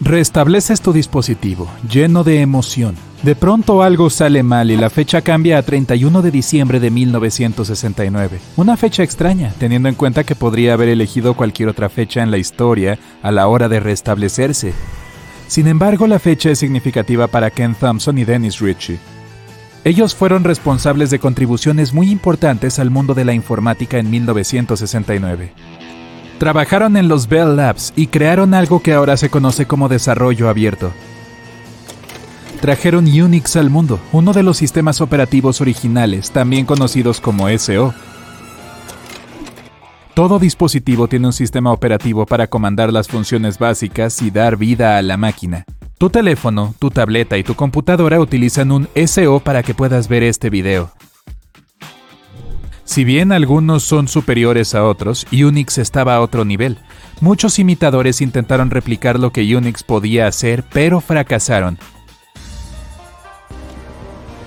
Restableces tu dispositivo, lleno de emoción. De pronto algo sale mal y la fecha cambia a 31 de diciembre de 1969. Una fecha extraña, teniendo en cuenta que podría haber elegido cualquier otra fecha en la historia a la hora de restablecerse. Sin embargo, la fecha es significativa para Ken Thompson y Dennis Ritchie. Ellos fueron responsables de contribuciones muy importantes al mundo de la informática en 1969. Trabajaron en los Bell Labs y crearon algo que ahora se conoce como desarrollo abierto. Trajeron Unix al mundo, uno de los sistemas operativos originales, también conocidos como SO. Todo dispositivo tiene un sistema operativo para comandar las funciones básicas y dar vida a la máquina. Tu teléfono, tu tableta y tu computadora utilizan un SO para que puedas ver este video. Si bien algunos son superiores a otros, Unix estaba a otro nivel. Muchos imitadores intentaron replicar lo que Unix podía hacer, pero fracasaron.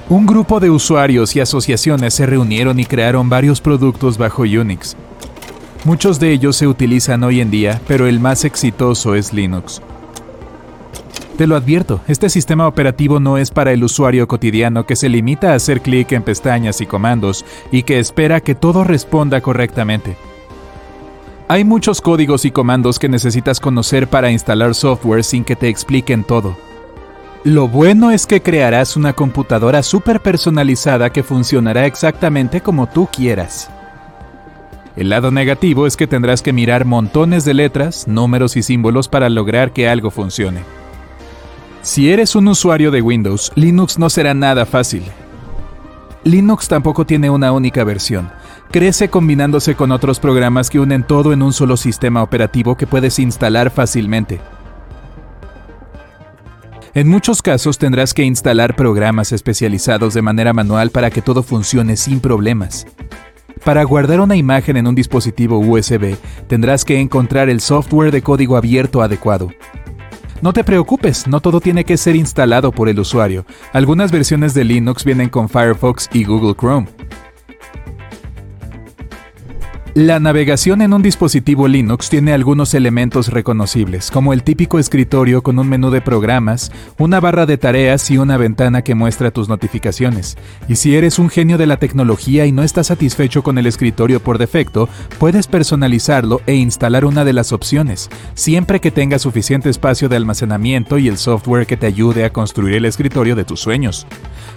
Un grupo de usuarios y asociaciones se reunieron y crearon varios productos bajo Unix. Muchos de ellos se utilizan hoy en día, pero el más exitoso es Linux. Te lo advierto, este sistema operativo no es para el usuario cotidiano que se limita a hacer clic en pestañas y comandos y que espera que todo responda correctamente. Hay muchos códigos y comandos que necesitas conocer para instalar software sin que te expliquen todo. Lo bueno es que crearás una computadora súper personalizada que funcionará exactamente como tú quieras. El lado negativo es que tendrás que mirar montones de letras, números y símbolos para lograr que algo funcione. Si eres un usuario de Windows, Linux no será nada fácil. Linux tampoco tiene una única versión. Crece combinándose con otros programas que unen todo en un solo sistema operativo que puedes instalar fácilmente. En muchos casos tendrás que instalar programas especializados de manera manual para que todo funcione sin problemas. Para guardar una imagen en un dispositivo USB, tendrás que encontrar el software de código abierto adecuado. No te preocupes, no todo tiene que ser instalado por el usuario. Algunas versiones de Linux vienen con Firefox y Google Chrome. La navegación en un dispositivo Linux tiene algunos elementos reconocibles, como el típico escritorio con un menú de programas, una barra de tareas y una ventana que muestra tus notificaciones. Y si eres un genio de la tecnología y no estás satisfecho con el escritorio por defecto, puedes personalizarlo e instalar una de las opciones, siempre que tenga suficiente espacio de almacenamiento y el software que te ayude a construir el escritorio de tus sueños.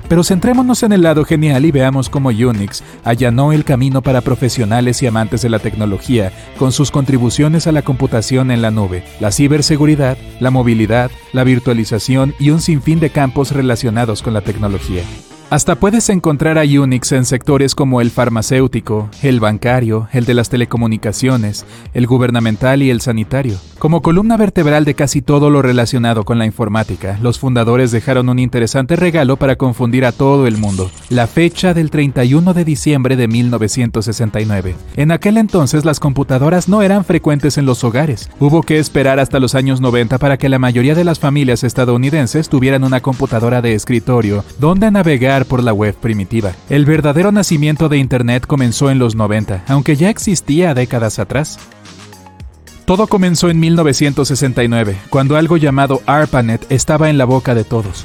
Pero centrémonos en el lado genial y veamos cómo Unix allanó el camino para profesionales y amantes de la tecnología con sus contribuciones a la computación en la nube, la ciberseguridad, la movilidad, la virtualización y un sinfín de campos relacionados con la tecnología. Hasta puedes encontrar a Unix en sectores como el farmacéutico, el bancario, el de las telecomunicaciones, el gubernamental y el sanitario. Como columna vertebral de casi todo lo relacionado con la informática, los fundadores dejaron un interesante regalo para confundir a todo el mundo, la fecha del 31 de diciembre de 1969. En aquel entonces las computadoras no eran frecuentes en los hogares. Hubo que esperar hasta los años 90 para que la mayoría de las familias estadounidenses tuvieran una computadora de escritorio donde navegar por la web primitiva. El verdadero nacimiento de Internet comenzó en los 90, aunque ya existía décadas atrás. Todo comenzó en 1969, cuando algo llamado ARPANET estaba en la boca de todos.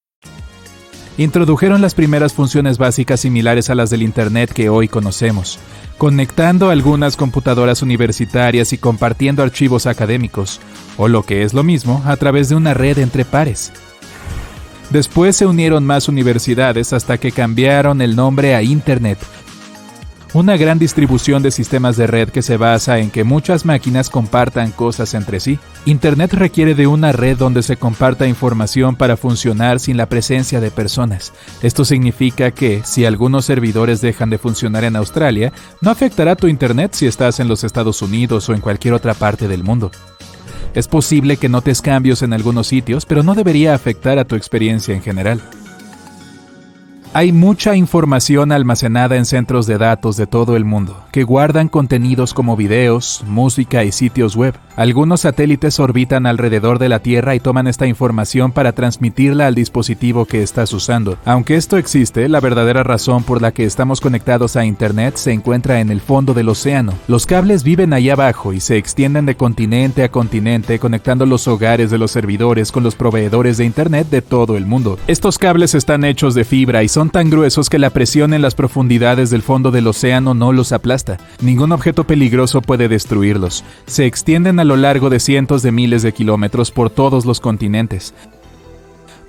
Introdujeron las primeras funciones básicas similares a las del Internet que hoy conocemos. conectando algunas computadoras universitarias y compartiendo archivos académicos, o lo que es lo mismo, a través de una red entre pares. Después se unieron más universidades hasta que cambiaron el nombre a Internet una gran distribución de sistemas de red que se basa en que muchas máquinas compartan cosas entre sí. Internet requiere de una red donde se comparta información para funcionar sin la presencia de personas. Esto significa que, si algunos servidores dejan de funcionar en Australia, no afectará tu Internet si estás en los Estados Unidos o en cualquier otra parte del mundo. Es posible que notes cambios en algunos sitios, pero no debería afectar a tu experiencia en general. Hay mucha información almacenada en centros de datos de todo el mundo, que guardan contenidos como videos, música y sitios web. Algunos satélites orbitan alrededor de la Tierra y toman esta información para transmitirla al dispositivo que estás usando. Aunque esto existe, la verdadera razón por la que estamos conectados a Internet se encuentra en el fondo del océano. Los cables viven ahí abajo y se extienden de continente a continente conectando los hogares de los servidores con los proveedores de Internet de todo el mundo. Estos cables están hechos de fibra y son son tan gruesos que la presión en las profundidades del fondo del océano no los aplasta. Ningún objeto peligroso puede destruirlos. Se extienden a lo largo de cientos de miles de kilómetros por todos los continentes.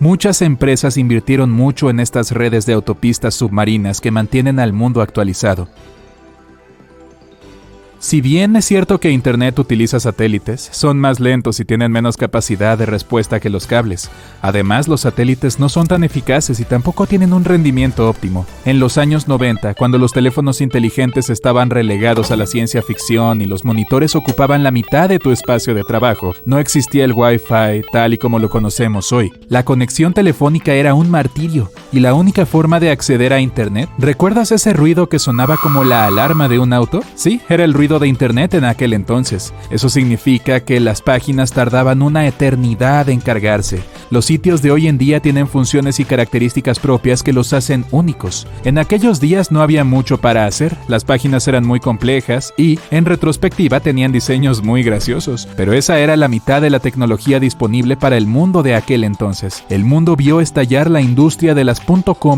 Muchas empresas invirtieron mucho en estas redes de autopistas submarinas que mantienen al mundo actualizado. Si bien es cierto que Internet utiliza satélites, son más lentos y tienen menos capacidad de respuesta que los cables. Además, los satélites no son tan eficaces y tampoco tienen un rendimiento óptimo. En los años 90, cuando los teléfonos inteligentes estaban relegados a la ciencia ficción y los monitores ocupaban la mitad de tu espacio de trabajo, no existía el Wi-Fi tal y como lo conocemos hoy. La conexión telefónica era un martirio y la única forma de acceder a Internet. ¿Recuerdas ese ruido que sonaba como la alarma de un auto? Sí, era el ruido de Internet en aquel entonces. Eso significa que las páginas tardaban una eternidad en cargarse. Los sitios de hoy en día tienen funciones y características propias que los hacen únicos. En aquellos días no había mucho para hacer, las páginas eran muy complejas y, en retrospectiva, tenían diseños muy graciosos. Pero esa era la mitad de la tecnología disponible para el mundo de aquel entonces. El mundo vio estallar la industria de las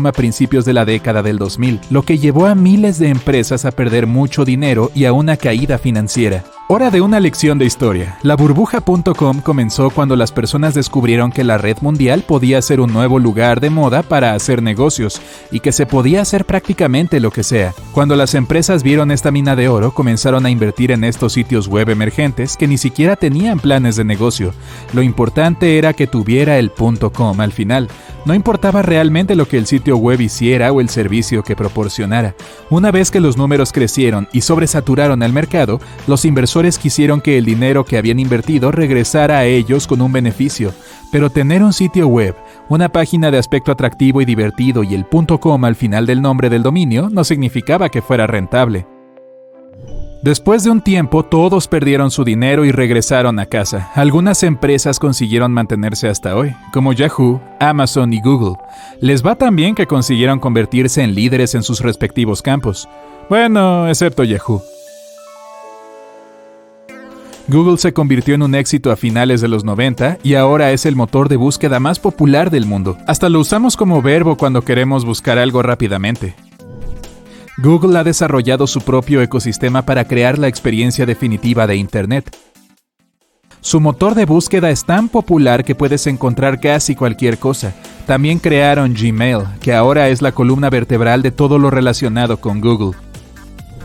a principios de la década del 2000, lo que llevó a miles de empresas a perder mucho dinero y a una caída financiera. Hora de una lección de historia. La burbuja.com comenzó cuando las personas descubrieron que la red mundial podía ser un nuevo lugar de moda para hacer negocios y que se podía hacer prácticamente lo que sea. Cuando las empresas vieron esta mina de oro, comenzaron a invertir en estos sitios web emergentes que ni siquiera tenían planes de negocio. Lo importante era que tuviera el .com al final. No importaba realmente lo que el sitio web hiciera o el servicio que proporcionara. Una vez que los números crecieron y sobresaturaron el mercado, los inversores quisieron que el dinero que habían invertido regresara a ellos con un beneficio. Pero tener un sitio web, una página de aspecto atractivo y divertido y el .com al final del nombre del dominio no significaba que fuera rentable. Después de un tiempo, todos perdieron su dinero y regresaron a casa. Algunas empresas consiguieron mantenerse hasta hoy, como Yahoo, Amazon y Google. Les va tan bien que consiguieron convertirse en líderes en sus respectivos campos. Bueno, excepto Yahoo. Google se convirtió en un éxito a finales de los 90 y ahora es el motor de búsqueda más popular del mundo. Hasta lo usamos como verbo cuando queremos buscar algo rápidamente. Google ha desarrollado su propio ecosistema para crear la experiencia definitiva de Internet. Su motor de búsqueda es tan popular que puedes encontrar casi cualquier cosa. También crearon Gmail, que ahora es la columna vertebral de todo lo relacionado con Google.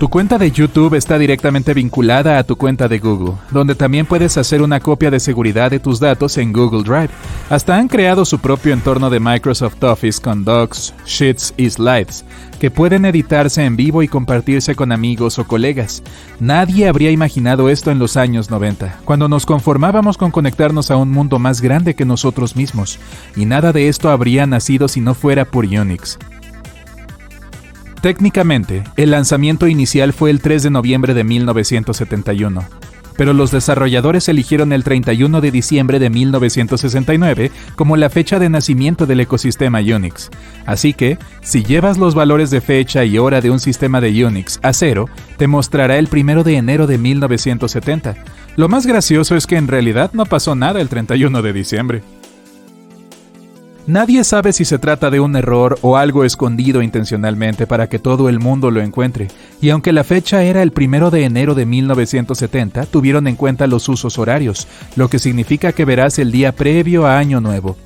Tu cuenta de YouTube está directamente vinculada a tu cuenta de Google, donde también puedes hacer una copia de seguridad de tus datos en Google Drive. Hasta han creado su propio entorno de Microsoft Office con Docs, Sheets y Slides, que pueden editarse en vivo y compartirse con amigos o colegas. Nadie habría imaginado esto en los años 90, cuando nos conformábamos con conectarnos a un mundo más grande que nosotros mismos, y nada de esto habría nacido si no fuera por Unix. Técnicamente, el lanzamiento inicial fue el 3 de noviembre de 1971, pero los desarrolladores eligieron el 31 de diciembre de 1969 como la fecha de nacimiento del ecosistema Unix. Así que, si llevas los valores de fecha y hora de un sistema de Unix a cero, te mostrará el 1 de enero de 1970. Lo más gracioso es que en realidad no pasó nada el 31 de diciembre. Nadie sabe si se trata de un error o algo escondido intencionalmente para que todo el mundo lo encuentre, y aunque la fecha era el primero de enero de 1970, tuvieron en cuenta los usos horarios, lo que significa que verás el día previo a Año Nuevo.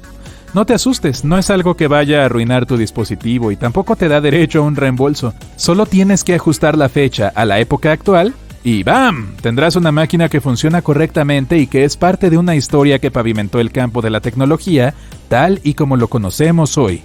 No te asustes, no es algo que vaya a arruinar tu dispositivo y tampoco te da derecho a un reembolso. Solo tienes que ajustar la fecha a la época actual y ¡bam! Tendrás una máquina que funciona correctamente y que es parte de una historia que pavimentó el campo de la tecnología tal y como lo conocemos hoy.